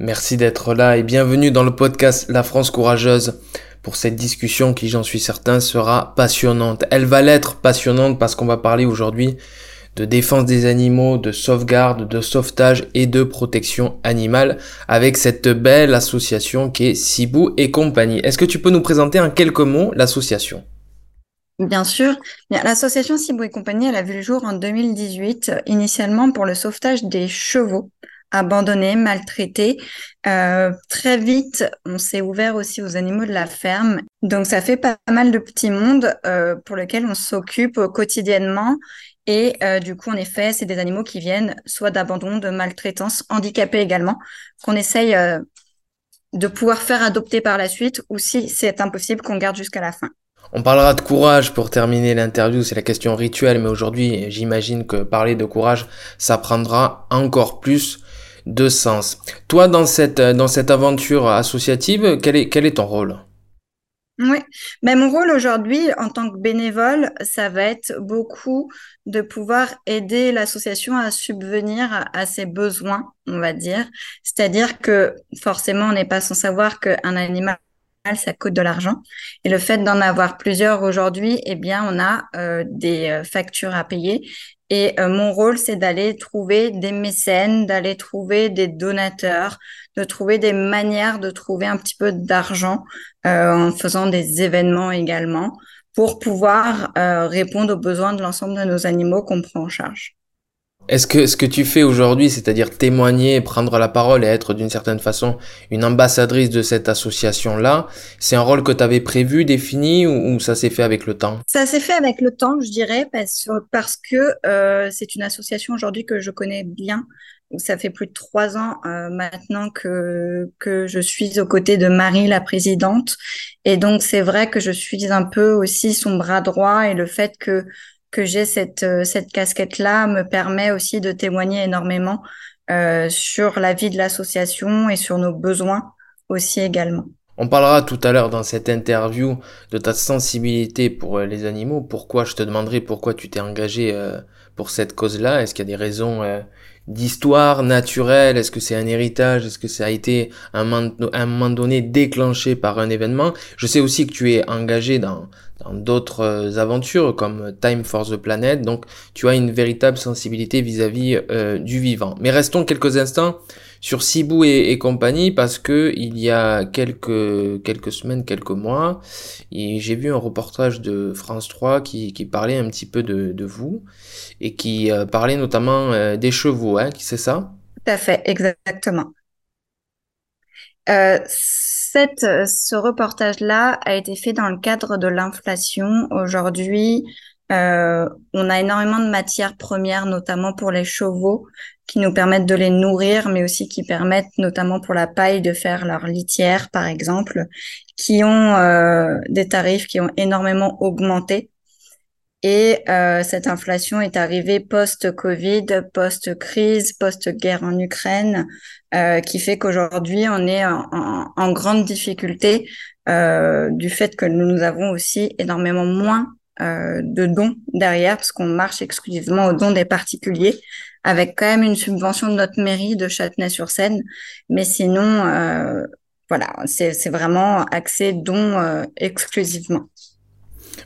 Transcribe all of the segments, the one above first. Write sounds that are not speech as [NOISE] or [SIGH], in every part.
Merci d'être là et bienvenue dans le podcast La France Courageuse pour cette discussion qui, j'en suis certain, sera passionnante. Elle va l'être passionnante parce qu'on va parler aujourd'hui de défense des animaux, de sauvegarde, de sauvetage et de protection animale avec cette belle association qui est Cibou et compagnie. Est-ce que tu peux nous présenter en quelques mots l'association? Bien sûr. L'association Cibou et compagnie, elle a vu le jour en 2018, initialement pour le sauvetage des chevaux abandonnés, maltraités. Euh, très vite, on s'est ouvert aussi aux animaux de la ferme. Donc, ça fait pas mal de petits mondes euh, pour lesquels on s'occupe quotidiennement. Et euh, du coup, en effet, c'est des animaux qui viennent soit d'abandon, de maltraitance, handicapés également, qu'on essaye de pouvoir faire adopter par la suite, ou si c'est impossible, qu'on garde jusqu'à la fin. On parlera de courage pour terminer l'interview, c'est la question rituelle, mais aujourd'hui, j'imagine que parler de courage, ça prendra encore plus de sens. Toi, dans cette, dans cette aventure associative, quel est, quel est ton rôle? Oui, mais mon rôle aujourd'hui en tant que bénévole, ça va être beaucoup de pouvoir aider l'association à subvenir à, ses besoins, on va dire. C'est-à-dire que forcément, on n'est pas sans savoir qu'un animal ça coûte de l'argent. Et le fait d'en avoir plusieurs aujourd'hui, eh bien, on a euh, des euh, factures à payer et euh, mon rôle, c'est d'aller trouver des mécènes, d'aller trouver des donateurs, de trouver des manières de trouver un petit peu d'argent en faisant des événements également pour pouvoir répondre aux besoins de l'ensemble de nos animaux qu'on prend en charge. Est-ce que ce que tu fais aujourd'hui, c'est-à-dire témoigner, prendre la parole et être d'une certaine façon une ambassadrice de cette association-là, c'est un rôle que tu avais prévu, défini ou, ça s'est fait avec le temps? Ça s'est fait avec le temps, je dirais, parce, parce que euh, c'est une association aujourd'hui que je connais bien. Ça fait plus de trois ans euh, maintenant que je suis aux côtés de Marie, la présidente. Et donc, c'est vrai que je suis un peu aussi son bras droit et le fait que que j'ai cette, euh, cette casquette-là me permet aussi de témoigner énormément euh, sur la vie de l'association et sur nos besoins aussi également. On parlera tout à l'heure dans cette interview de ta sensibilité pour euh, les animaux. Pourquoi je te demanderai pourquoi tu t'es engagé pour cette cause-là? Est-ce qu'il y a des raisons d'histoire naturelle? Est-ce que c'est un héritage? Est-ce que ça a été un moment donné déclenché par un événement? Je sais aussi que tu es engagé dans d'autres euh, aventures comme Time for the Planet. Donc tu as une véritable sensibilité vis-à-vis euh, du vivant. Mais restons quelques instants sur Cibou et, compagnie parce que il y a quelques quelques semaines, quelques mois, j'ai vu un reportage de France 3 qui, parlait un petit peu de, vous et qui euh, parlait notamment des chevaux, hein, c'est ça? Tout à fait, exactement. Euh, cette, euh, ce reportage-là a été fait dans le cadre de l'inflation. Aujourd'hui, euh, on a énormément de matières premières, notamment pour les chevaux, qui nous permettent de les nourrir, mais aussi qui permettent, notamment pour la paille, de faire leur litière, par exemple, qui ont euh, des tarifs qui ont énormément augmenté. Et euh, cette inflation est arrivée post-Covid, post-crise, post-guerre en Ukraine, euh, qui fait qu'aujourd'hui, on est en, grande difficulté euh, du fait que nous avons aussi énormément moins de dons derrière, parce qu'on marche exclusivement aux dons des particuliers, avec quand même une subvention de notre mairie de Châtenay-sur-Seine. Mais sinon, voilà, c'est vraiment axé dons exclusivement.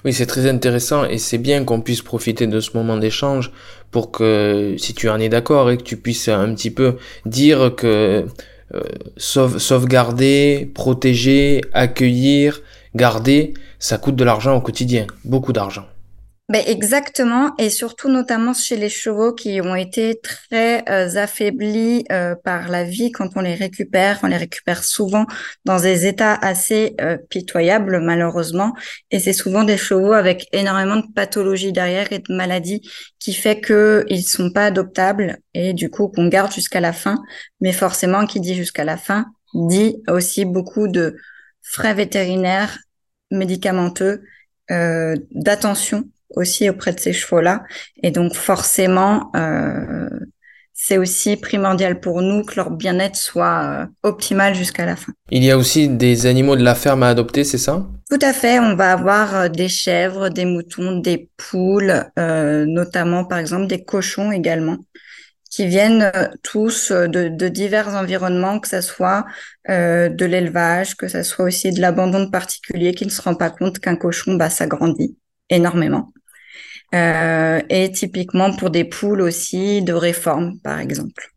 Oui, c'est très intéressant et c'est bien qu'on puisse profiter de ce moment d'échange pour que, si tu en es d'accord, et que tu puisses un petit peu dire que euh, sauvegarder, protéger, accueillir, garder, ça coûte de l'argent au quotidien, beaucoup d'argent. Ben exactement, et surtout notamment chez les chevaux qui ont été très euh, affaiblis euh, par la vie quand on les récupère. On les récupère souvent dans des états assez euh, pitoyables malheureusement, et c'est souvent des chevaux avec énormément de pathologies derrière et de maladies qui fait que ils sont pas adoptables et du coup qu'on garde jusqu'à la fin. Mais forcément, qui dit jusqu'à la fin dit aussi beaucoup de frais vétérinaires, médicamenteux, euh, d'attention aussi auprès de ces chevaux-là. Et donc forcément, euh, c'est aussi primordial pour nous que leur bien-être soit euh, optimal jusqu'à la fin. Il y a aussi des animaux de la ferme à adopter, c'est ça? Tout à fait. On va avoir des chèvres, des moutons, des poules, euh, notamment par exemple des cochons également, qui viennent tous de, de, divers environnements, que ce soit de l'élevage, que ce soit aussi de l'abandon de particuliers qui ne se rend pas compte qu'un cochon, bah, ça grandit énormément. Euh, et typiquement pour des poules aussi de réforme, par exemple.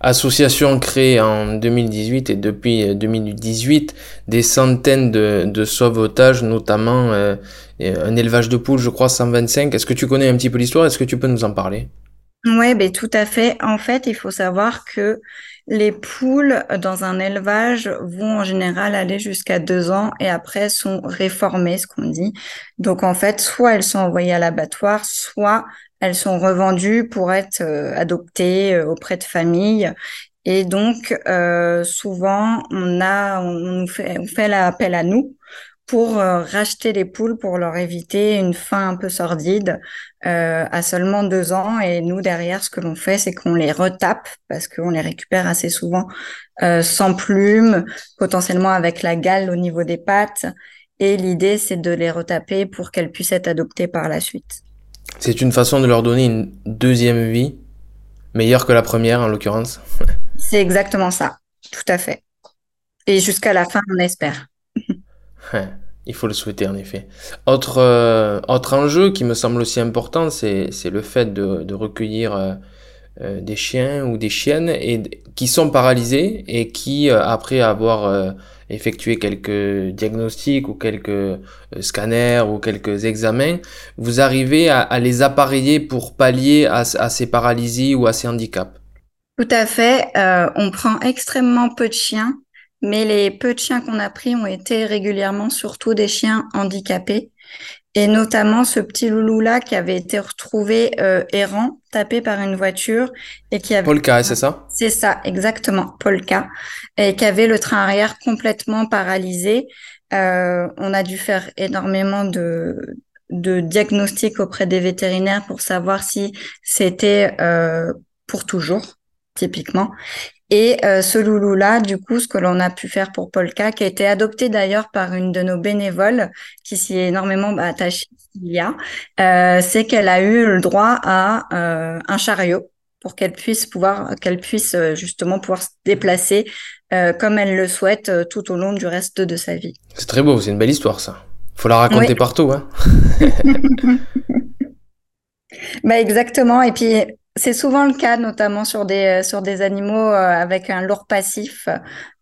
Association créée en 2018 et depuis 2018, des centaines de, de sauvetages, notamment euh, un élevage de poules, je crois 125. Est-ce que tu connais un petit peu l'histoire? Est-ce que tu peux nous en parler? Oui, ben, tout à fait. En fait, il faut savoir que les poules dans un élevage vont en général aller jusqu'à deux ans et après sont réformées, ce qu'on dit. Donc en fait, soit elles sont envoyées à l'abattoir, soit elles sont revendues pour être euh, adoptées euh, auprès de familles. Et donc euh, souvent, on a, on fait l'appel à nous pour euh, racheter les poules pour leur éviter une fin un peu sordide euh, à seulement deux ans. Et nous, derrière, ce que l'on fait, c'est qu'on les retape parce qu'on les récupère assez souvent euh, sans plumes, potentiellement avec la gale au niveau des pattes. Et l'idée, c'est de les retaper pour qu'elles puissent être adoptées par la suite. C'est une façon de leur donner une deuxième vie, meilleure que la première en l'occurrence. c'est exactement ça, tout à fait. Et jusqu'à la fin, on espère. Il faut le souhaiter en effet. Autre, euh, autre enjeu qui me semble aussi important, c'est le fait de, de recueillir euh, euh, des chiens ou des chiennes et, qui sont paralysés et qui, après avoir effectué quelques diagnostics ou quelques scanners ou quelques examens, vous arrivez à, à les appareiller pour pallier à, à, ces paralysies ou à ces handicaps? Tout à fait. on prend extrêmement peu de chiens mais les peu de chiens qu'on a pris ont été régulièrement surtout des chiens handicapés. Et notamment ce petit loulou-là qui avait été retrouvé euh, errant, tapé par une voiture et qui avait... Polka, c'est ça? C'est ça, exactement, Polka. Et qui avait le train arrière complètement paralysé. Euh, on a dû faire énormément de, de diagnostics auprès des vétérinaires pour savoir si c'était euh, pour toujours typiquement. Et euh, ce loulou-là, du coup, ce que l'on a pu faire pour Polka, qui a été adopté d'ailleurs par une de nos bénévoles, qui s'y est énormément attachée, euh, c'est qu'elle a eu le droit à euh, un chariot pour qu'elle puisse pouvoir, qu'elle puisse euh, justement pouvoir se déplacer euh, comme elle le souhaite euh, tout au long du reste de sa vie. C'est très beau, c'est une belle histoire ça. Faut la raconter partout, hein. [LAUGHS] [LAUGHS] bah exactement. Et puis c'est souvent le cas, notamment sur des, sur des animaux euh, avec un lourd passif,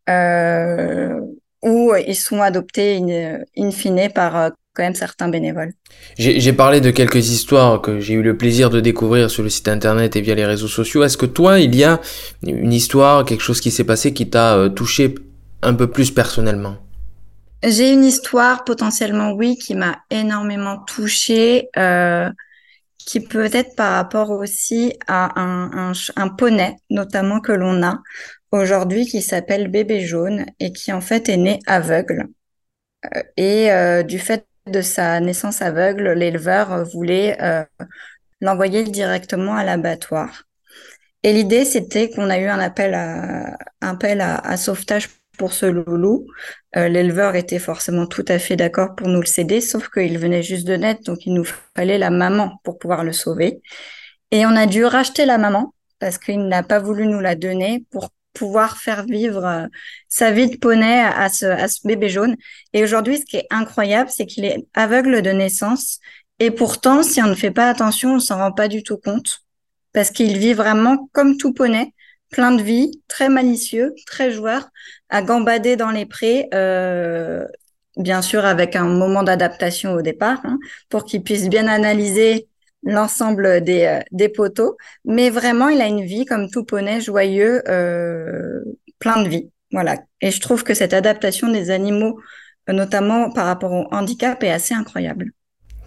euh, où ils sont adoptés in, in fine par euh, quand même certains bénévoles. J'ai parlé de quelques histoires que j'ai eu le plaisir de découvrir sur le site internet et via les réseaux sociaux. Est-ce que toi, il y a une histoire, quelque chose qui s'est passé qui t'a touché un peu plus personnellement? J'ai une histoire potentiellement, oui, qui m'a énormément touchée. Euh, qui peut être par rapport aussi à un, poney, notamment que l'on a aujourd'hui, qui s'appelle Bébé Jaune et qui en fait est né aveugle. Euh, et euh, du fait de sa naissance aveugle, l'éleveur voulait euh, l'envoyer directement à l'abattoir. Et l'idée, c'était qu'on a eu un appel à, appel à sauvetage pour ce loulou. Euh, L'éleveur était forcément tout à fait d'accord pour nous le céder, sauf qu'il venait juste de naître, donc il nous fallait la maman pour pouvoir le sauver. Et on a dû racheter la maman parce qu'il n'a pas voulu nous la donner pour pouvoir faire vivre euh, sa vie de poney à ce, bébé jaune. Et aujourd'hui, ce qui est incroyable, c'est qu'il est aveugle de naissance. Et pourtant, si on ne fait pas attention, on s'en rend pas du tout compte parce qu'il vit vraiment comme tout poney plein de vie, très malicieux, très joueur, à gambader dans les prés, euh, bien sûr avec un moment d'adaptation au départ, hein, pour qu'il puisse bien analyser l'ensemble des, euh, des poteaux. Mais vraiment, il a une vie comme tout poney, joyeux, euh, plein de vie. Voilà. Et je trouve que cette adaptation des animaux, notamment par rapport au handicap, est assez incroyable.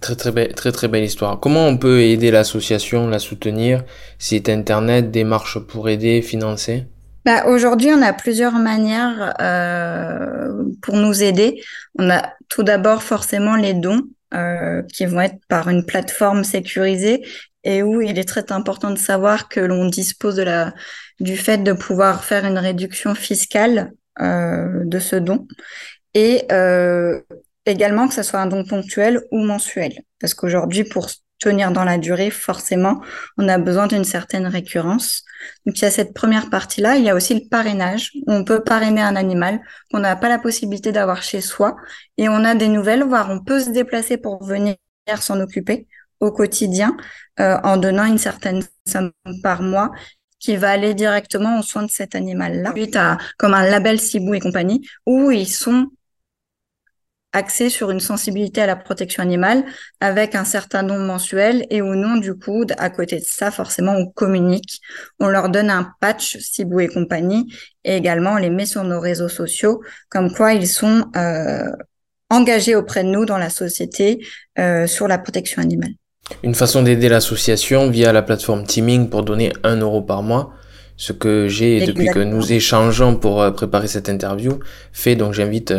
Très très belle, très très belle histoire. Comment on peut aider l'association, la soutenir? Site internet, démarche pour aider, financer? Bah, aujourd'hui, on a plusieurs manières euh, pour nous aider. On a tout d'abord forcément les dons euh, qui vont être par une plateforme sécurisée et où il est très important de savoir que l'on dispose de la, du fait de pouvoir faire une réduction fiscale euh, de ce don et également que ce soit un don ponctuel ou mensuel. Parce qu'aujourd'hui, pour tenir dans la durée, forcément, on a besoin d'une certaine récurrence. Donc il y a cette première partie-là. Il y a aussi le parrainage. On peut parrainer un animal qu'on n'a pas la possibilité d'avoir chez soi. Et on a des nouvelles, voire on peut se déplacer pour venir s'en occuper au quotidien euh, en donnant une certaine somme par mois qui va aller directement aux soins de cet animal-là. Suite à comme un label Cibou et compagnie où ils sont axé sur une sensibilité à la protection animale avec un certain nombre mensuel et ou non, du coup, à côté de ça, forcément, on communique. On leur donne un patch Cibou et compagnie et également on les met sur nos réseaux sociaux comme quoi ils sont euh, engagés auprès de nous dans la société euh, sur la protection animale. Une façon d'aider l'association via la plateforme Teaming pour donner un euro par mois ce que j'ai depuis que nous échangeons pour euh, préparer cette interview fait donc j'invite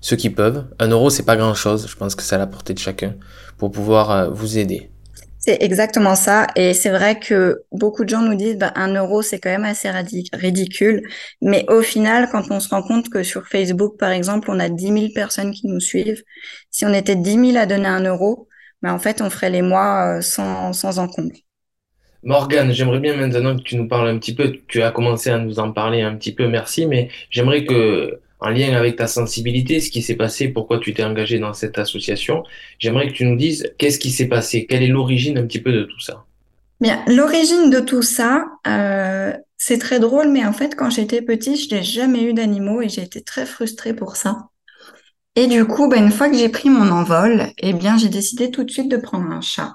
ceux qui peuvent. Un euro, c'est pas grand chose. Je pense que c'est à la portée de chacun pour pouvoir euh, vous aider. C'est exactement ça. Et c'est vrai que beaucoup de gens nous disent, bah, un euro, c'est quand même assez ridicule. Mais au final, quand on se rend compte que sur Facebook, par exemple, on a 10 000 personnes qui nous suivent, si on était 10 000 à donner un euro, bah, en fait, on ferait les mois euh, sans, sans encombre. Morgane, j'aimerais bien maintenant que tu nous parles un petit peu, tu as commencé à nous en parler un petit peu, merci, mais j'aimerais que en lien avec ta sensibilité, ce qui s'est passé, pourquoi tu t'es engagé dans cette association. J'aimerais que tu nous dises qu'est-ce qui s'est passé, quelle est l'origine un petit peu de tout ça? Bien, l'origine de tout ça, euh, c'est très drôle, mais en fait, quand j'étais petite, je n'ai jamais eu d'animaux et j'ai été très frustrée pour ça. Et du coup, ben, une fois que j'ai pris mon envol, eh bien, j'ai décidé tout de suite de prendre un chat.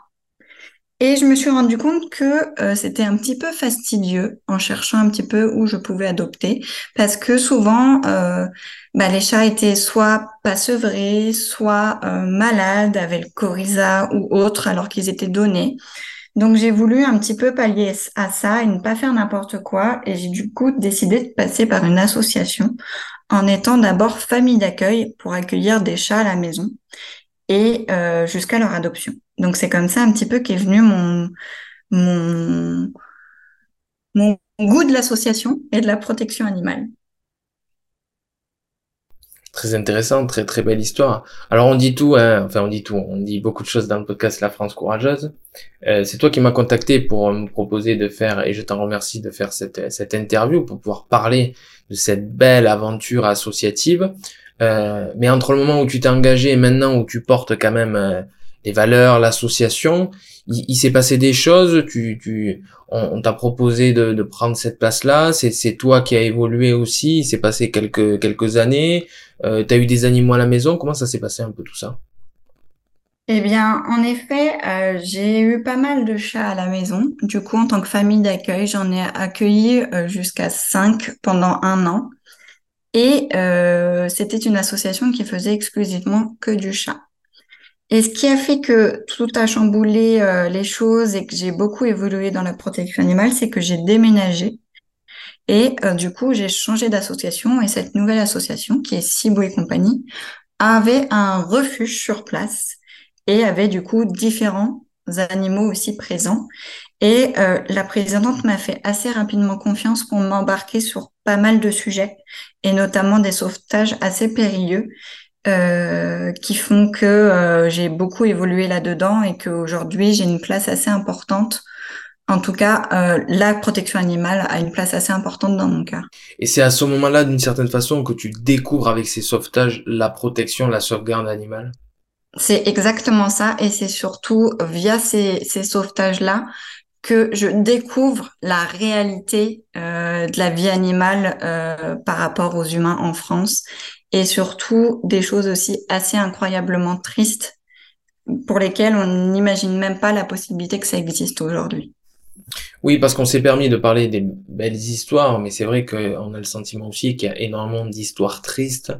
Et je me suis rendu compte que euh, c'était un petit peu fastidieux en cherchant un petit peu où je pouvais adopter, parce que souvent, euh, bah, les chats étaient soit pas sevrés, soit euh, malades, avaient le ou autre, alors qu'ils étaient donnés. Donc j'ai voulu un petit peu pallier à ça et ne pas faire n'importe quoi, et j'ai du coup décidé de passer par une association en étant d'abord famille d'accueil pour accueillir des chats à la maison et jusqu'à leur adoption. Donc c'est comme ça un petit peu qu'est venu mon, mon, mon goût de l'association et de la protection animale. Très intéressant, très très belle histoire. Alors on dit tout, hein, enfin on dit tout, on dit beaucoup de choses dans le podcast La France courageuse. Euh, c'est toi qui m'as contacté pour me proposer de faire, et je t'en remercie de faire cette, cette interview pour pouvoir parler de cette belle aventure associative. Euh, mais entre le moment où tu t'es engagé et maintenant où tu portes quand même euh, les valeurs, l'association, il, s'est passé des choses. Tu, tu, on, t'a proposé de, de, prendre cette place-là. C'est, toi qui as évolué aussi. Il s'est passé quelques quelques années. Euh, tu as eu des animaux à la maison. Comment ça s'est passé un peu tout ça? Eh bien, en effet, euh, j'ai eu pas mal de chats à la maison. Du coup, en tant que famille d'accueil, j'en ai accueilli jusqu'à cinq pendant un an. Et euh, c'était une association qui faisait exclusivement que du chat. Et ce qui a fait que tout a chamboulé euh, les choses et que j'ai beaucoup évolué dans la protection animale, c'est que j'ai déménagé. Et euh, du coup, j'ai changé d'association et cette nouvelle association, qui est Cibou et compagnie, avait un refuge sur place et avait du coup différents animaux aussi présents. Et euh, la présidente m'a fait assez rapidement confiance pour m'embarquer sur pas mal de sujets, et notamment des sauvetages assez périlleux, euh, qui font que euh, j'ai beaucoup évolué là-dedans et qu'aujourd'hui j'ai une place assez importante. En tout cas, euh, la protection animale a une place assez importante dans mon cœur. Et c'est à ce moment-là, d'une certaine façon, que tu découvres avec ces sauvetages la protection, la sauvegarde animale C'est exactement ça, et c'est surtout via ces, ces sauvetages-là que je découvre la réalité euh, de la vie animale euh, par rapport aux humains en France et surtout des choses aussi assez incroyablement tristes pour lesquelles on n'imagine même pas la possibilité que ça existe aujourd'hui. Oui, parce qu'on s'est permis de parler des belles histoires, mais c'est vrai qu'on a le sentiment aussi qu'il y a énormément d'histoires tristes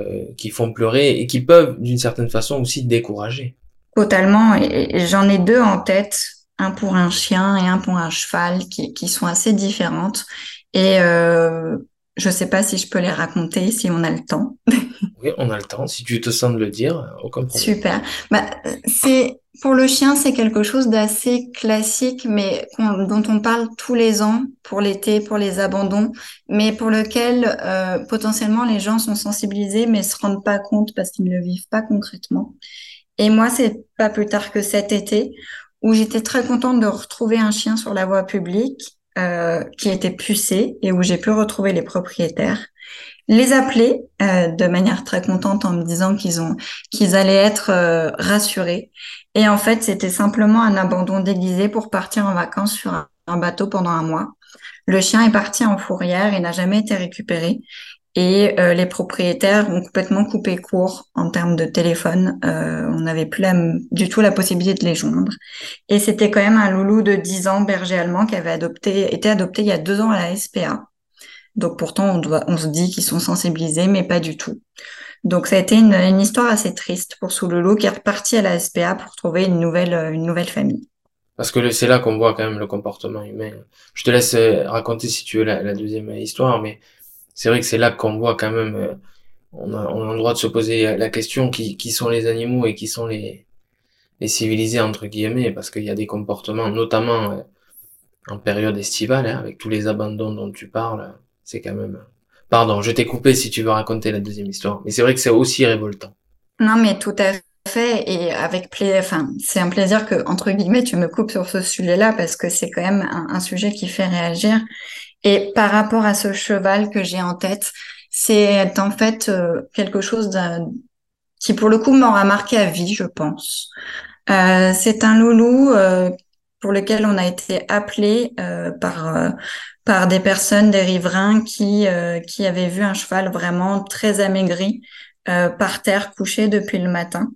euh, qui font pleurer et qui peuvent d'une certaine façon aussi décourager. Totalement, et j'en ai deux en tête un pour un chien et un pour un cheval qui, qui sont assez différentes. Et euh, je sais pas si je peux les raconter, si on a le temps. [LAUGHS] oui, on a le temps. Si tu te sens de le dire, aucun problème. Super. Bah, c'est pour le chien, c'est quelque chose d'assez classique, mais dont on parle tous les ans pour l'été, pour les abandons, mais pour lequel euh, potentiellement les gens sont sensibilisés, mais se rendent pas compte parce qu'ils ne le vivent pas concrètement. Et moi, c'est pas plus tard que cet été où j'étais très contente de retrouver un chien sur la voie publique euh, qui était pucé et où j'ai pu retrouver les propriétaires, les appeler euh, de manière très contente en me disant qu'ils ont qu'ils allaient être euh, rassurés. Et en fait, c'était simplement un abandon déguisé pour partir en vacances sur un bateau pendant un mois. Le chien est parti en fourrière et n'a jamais été récupéré. Et euh, les propriétaires ont complètement coupé court en termes de téléphone. Euh, on n'avait plus du tout la possibilité de les joindre. Et c'était quand même un loulou de 10 ans, berger allemand, qui avait adopté, été adopté il y a deux ans à la SPA. Donc pourtant, on, doit, on se dit qu'ils sont sensibilisés, mais pas du tout. Donc ça a été une, une histoire assez triste pour ce loulou qui est reparti à la SPA pour trouver une nouvelle, une nouvelle famille. Parce que c'est là qu'on voit quand même le comportement humain. Je te laisse euh, raconter si tu veux la, la deuxième histoire, mais c'est vrai que c'est là qu'on voit quand même, euh, on, a, on a le droit de se poser la question qui, qui sont les animaux et qui sont les, les civilisés entre guillemets, parce qu'il y a des comportements, notamment euh, en période estivale, hein, avec tous les abandons dont tu parles, c'est quand même. Pardon, je t'ai coupé si tu veux raconter la deuxième histoire, mais c'est vrai que c'est aussi révoltant. Non, mais tout à fait, et avec plaisir. Enfin, c'est un plaisir que entre guillemets tu me coupes sur ce sujet-là parce que c'est quand même un, un, sujet qui fait réagir et par rapport à ce cheval que j'ai en tête, c'est en fait euh, quelque chose qui pour le coup m'aura marqué à vie, je pense. Euh, c'est un loulou euh, pour lequel on a été appelé euh, par par des personnes, des riverains qui qui avaient vu un cheval vraiment très amaigri par terre couché depuis le matin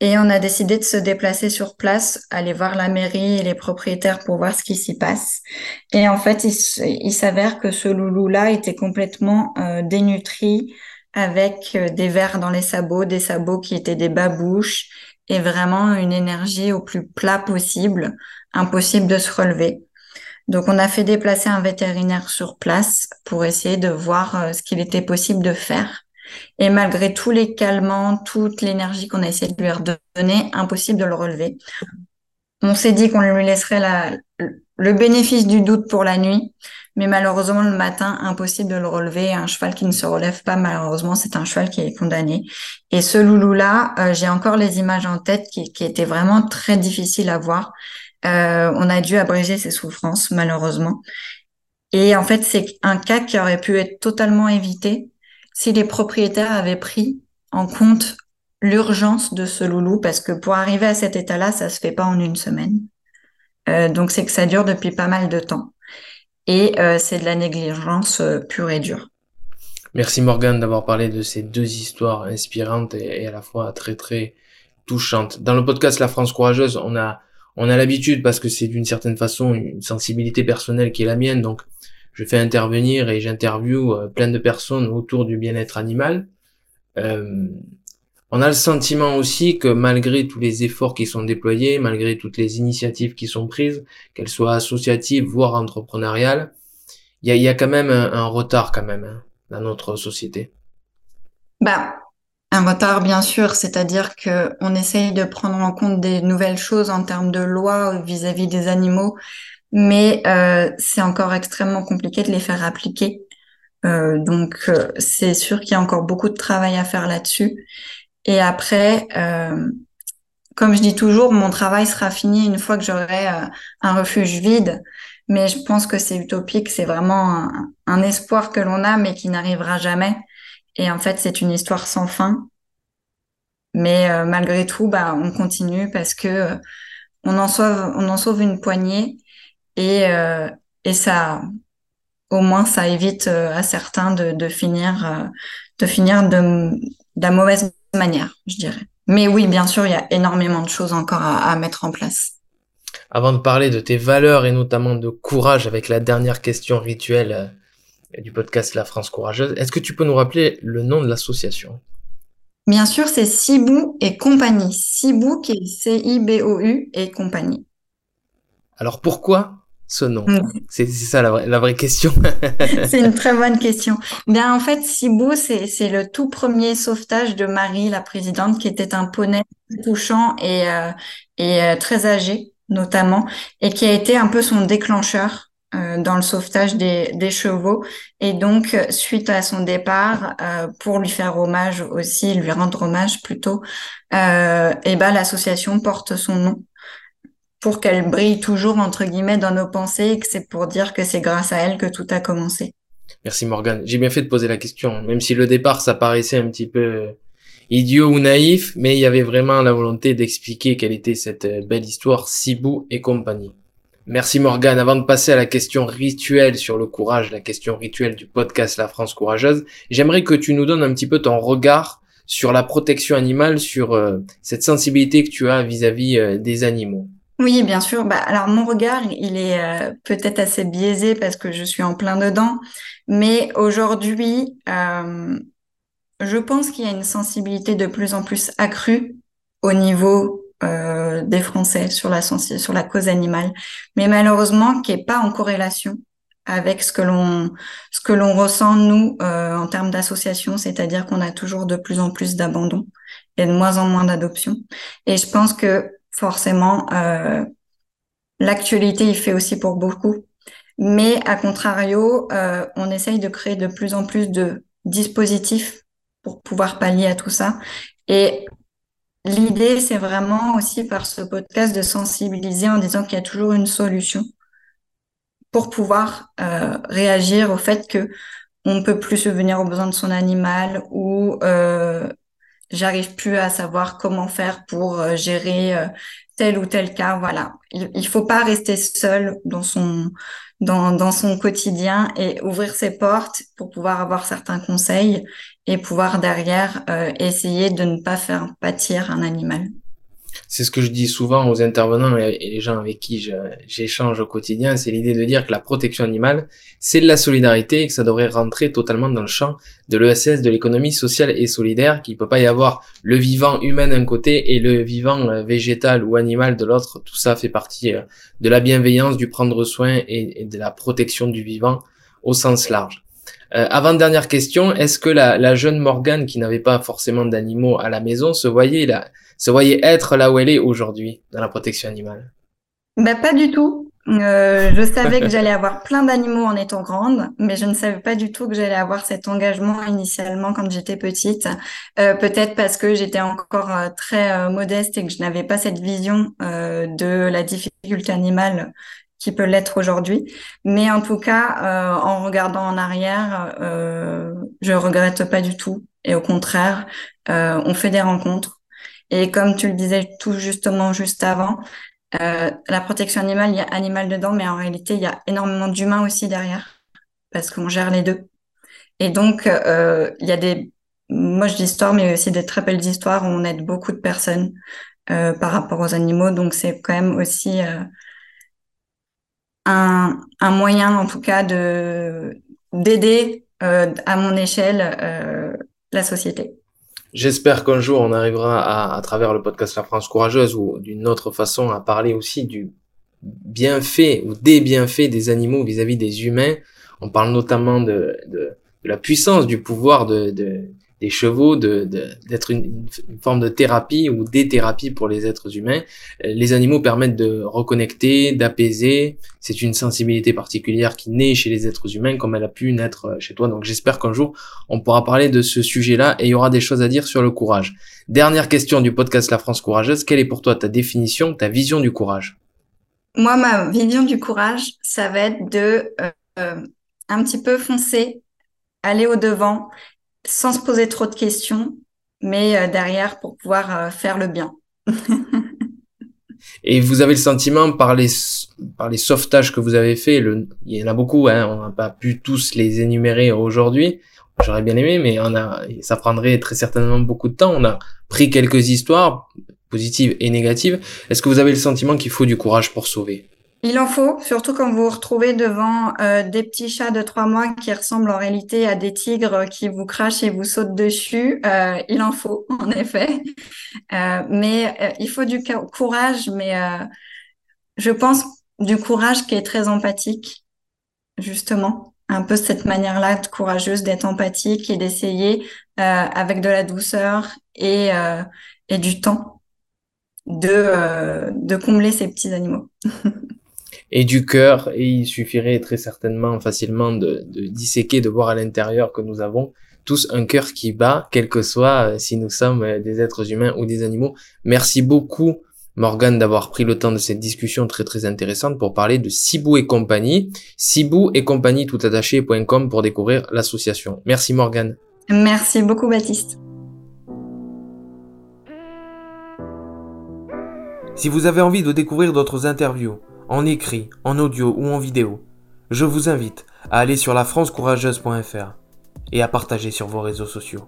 et on a décidé de se déplacer sur place, aller voir la mairie et les propriétaires pour voir ce qui s'y passe. Et en fait, il, s'avère que ce loulou-là était complètement euh, dénutri, avec euh, des vers dans les sabots, des sabots qui étaient des babouches, et vraiment une énergie au plus plat possible, impossible de se relever. Donc on a fait déplacer un vétérinaire sur place pour essayer de voir euh, ce qu'il était possible de faire. Et malgré tous les calmants, toute l'énergie qu'on a essayé de lui redonner, impossible de le relever. On s'est dit qu'on lui laisserait la, le bénéfice du doute pour la nuit, mais malheureusement le matin, impossible de le relever. Un cheval qui ne se relève pas, malheureusement, c'est un cheval qui est condamné. Et ce loulou-là, euh, j'ai encore les images en tête qui, qui étaient vraiment très difficiles à voir. Euh, on a dû abréger ses souffrances, malheureusement. Et en fait, c'est un cas qui aurait pu être totalement évité si les propriétaires avaient pris en compte l'urgence de ce loulou, parce que pour arriver à cet état-là, ça se fait pas en une semaine. Euh, donc c'est que ça dure depuis pas mal de temps. Et euh, c'est de la négligence euh, pure et dure. Merci Morgane d'avoir parlé de ces deux histoires inspirantes et, et, à la fois très très touchantes. Dans le podcast La France courageuse, on a on a l'habitude parce que c'est d'une certaine façon une sensibilité personnelle qui est la mienne, donc je fais intervenir et j'interviewe euh, plein de personnes autour du bien-être animal. Euh, on a le sentiment aussi que malgré tous les efforts qui sont déployés, malgré toutes les initiatives qui sont prises, qu'elles soient associatives voire entrepreneuriales, il y a, y a, quand même un, retard quand même hein, dans notre société. Bah, un retard bien sûr, c'est-à-dire que on essaye de prendre en compte des nouvelles choses en termes de loi vis-à-vis -vis des animaux, mais euh, c'est encore extrêmement compliqué de les faire appliquer. Euh, donc euh, c'est sûr qu'il y a encore beaucoup de travail à faire là-dessus. Et après, comme je dis toujours, mon travail sera fini une fois que j'aurai un refuge vide. Mais je pense que c'est utopique, c'est vraiment un, espoir que l'on a, mais qui n'arrivera jamais. Et en fait, c'est une histoire sans fin. Mais malgré tout, bah, on continue parce que on en sauve une poignée et, euh, et ça, au moins, ça évite euh, à certains de, de finir, euh, de finir de, de la mauvaise manière, je dirais. Mais oui, bien sûr, il y a énormément de choses encore à, à mettre en place. Avant de parler de tes valeurs et notamment de courage avec la dernière question rituelle du podcast La France Courageuse, est-ce que tu peux nous rappeler le nom de l'association? Bien sûr, c'est Cibou et compagnie. Cibou qui est C-I-B-O-U et compagnie. Alors pourquoi ce nom mm. C'est ça la vraie, la vraie question. [LAUGHS] c'est une très [LAUGHS] bonne question. Bien, en fait, Sibou, c'est le tout premier sauvetage de Marie, la présidente, qui était un poney touchant et, euh, et euh, très âgé, notamment, et qui a été un peu son déclencheur euh, dans le sauvetage des, des, chevaux. Et donc, suite à son départ, euh, pour lui faire hommage aussi, lui rendre hommage plutôt, euh, et ben l'association porte son nom pour qu'elle brille toujours entre guillemets dans nos pensées que c'est pour dire que c'est grâce à elle que tout a commencé. Merci Morgane. J'ai bien fait de poser la question, même si le départ ça paraissait un petit peu idiot ou naïf, mais il y avait vraiment la volonté d'expliquer quelle était cette belle histoire Sibou et compagnie. Merci Morgane. Avant de passer à la question rituelle sur le courage, la question rituelle du podcast La France courageuse, j'aimerais que tu nous donnes un petit peu ton regard sur la protection animale, sur euh, cette sensibilité que tu as vis-à-vis euh, des animaux. Oui, bien sûr. Bah, alors mon regard, il est euh, peut-être assez biaisé parce que je suis en plein dedans, mais aujourd'hui, je pense qu'il y a une sensibilité de plus en plus accrue au niveau euh, des Français sur la, sur la cause animale, mais malheureusement qui est pas en corrélation avec ce que l'on ce que l'on ressent nous euh, en termes d'association, c'est-à-dire qu'on a toujours de plus en plus d'abandon et de moins en moins d'adoption. Et je pense que forcément euh, l'actualité il fait aussi pour beaucoup, mais à contrario, euh, on essaye de créer de plus en plus de dispositifs pour pouvoir pallier à tout ça. Et L'idée, c'est vraiment aussi par ce podcast de sensibiliser en disant qu'il y a toujours une solution pour pouvoir euh, réagir au fait que on ne peut plus se venir aux besoins de son animal ou j'arrive plus à savoir comment faire pour euh, gérer euh, tel ou tel cas. Voilà, il, faut pas rester seul dans son dans, dans son quotidien et ouvrir ses portes pour pouvoir avoir certains conseils et pouvoir derrière euh, essayer de ne pas faire pâtir un animal. C'est ce que je dis souvent aux intervenants et les gens avec qui j'échange au quotidien, c'est l'idée de dire que la protection animale, c'est de la solidarité et que ça devrait rentrer totalement dans le champ de l'ESS, de l'économie sociale et solidaire, qu'il peut pas y avoir le vivant humain d'un côté et le vivant euh, végétal ou animal de l'autre. Tout ça fait partie euh, de la bienveillance, du prendre soin et de la protection du vivant au sens large. Euh, avant dernière question, est-ce que la, la, jeune Morgane qui n'avait pas forcément d'animaux à la maison se voyait là, se voyait être là où elle est aujourd'hui dans la protection animale bah, Pas du tout. Euh, je savais que j'allais avoir plein d'animaux en étant grande, mais je ne savais pas du tout que j'allais avoir cet engagement initialement quand j'étais petite. Euh, Peut-être parce que j'étais encore euh, très euh, modeste et que je n'avais pas cette vision euh, de la difficulté animale qui peut l'être aujourd'hui. Mais en tout cas, en regardant en arrière, je regrette pas du tout. Et au contraire, on fait des rencontres et comme tu le disais tout justement juste avant, euh, la protection animale, il y a animal dedans, mais en réalité, il y a énormément d'humains aussi derrière, parce qu'on gère les deux. Et donc, euh, il y a des moches d'histoires, mais aussi des très belles histoires où on aide beaucoup de personnes euh, par rapport aux animaux. Donc, c'est quand même aussi euh, un, un, moyen, en tout cas, de d'aider euh, à mon échelle euh, la société. J'espère qu'un jour on arrivera à, à travers le podcast La France courageuse ou d'une autre façon à parler aussi du bienfait ou des bienfaits des animaux vis-à-vis des humains. On parle notamment de, de, de, la puissance du pouvoir de, de des chevaux, de, d'être une, une, forme de thérapie ou des thérapies pour les êtres humains. Les animaux permettent de reconnecter, d'apaiser. C'est une sensibilité particulière qui naît chez les êtres humains comme elle a pu naître chez toi. Donc j'espère qu'un jour on pourra parler de ce sujet-là et il y aura des choses à dire sur le courage. Dernière question du podcast La France courageuse. Quelle est pour toi ta définition, ta vision du courage? Moi, ma vision du courage, ça va être de euh, un petit peu foncer, aller au devant sans se poser trop de questions, mais euh, derrière pour pouvoir euh, faire le bien. [LAUGHS] Et vous avez le sentiment par les par les sauvetages que vous avez fait, le, il y en a beaucoup, hein, on n'a pas pu tous les énumérer aujourd'hui. J'aurais bien aimé, mais on a, ça prendrait très certainement beaucoup de temps. On a pris quelques histoires positives et négatives. Est-ce que vous avez le sentiment qu'il faut du courage pour sauver? Il en faut, surtout quand vous vous retrouvez devant euh, des petits chats de trois mois qui ressemblent en réalité à des tigres qui vous crachent et vous sautent dessus. Euh, il en faut, [LAUGHS] en effet. Euh, mais il faut du courage, mais je pense du courage qui est très empathique, justement. Un peu cette manière-là de courageuse d'être empathique et d'essayer avec de la douceur et, du temps de combler ces petits animaux. [LAUGHS] et du cœur, et il suffirait très certainement facilement de, de disséquer, de voir à l'intérieur que nous avons tous un cœur qui bat, quel que soit si nous sommes des êtres humains ou des animaux. Merci beaucoup Morgan d'avoir pris le temps de cette discussion très très intéressante pour parler de Sibou et compagnie. Sibou et compagnie tout attaché.com pour découvrir l'association. Merci Morgan. Merci beaucoup Baptiste. Si vous avez envie de découvrir d'autres interviews, en écrit, en audio ou en vidéo, je vous invite à aller sur lafrancecourageuse.fr et à partager sur vos réseaux sociaux.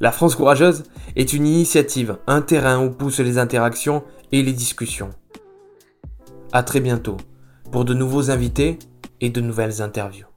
La France courageuse est une initiative, un terrain où poussent les interactions et les discussions. À très bientôt pour de nouveaux invités et de nouvelles interviews.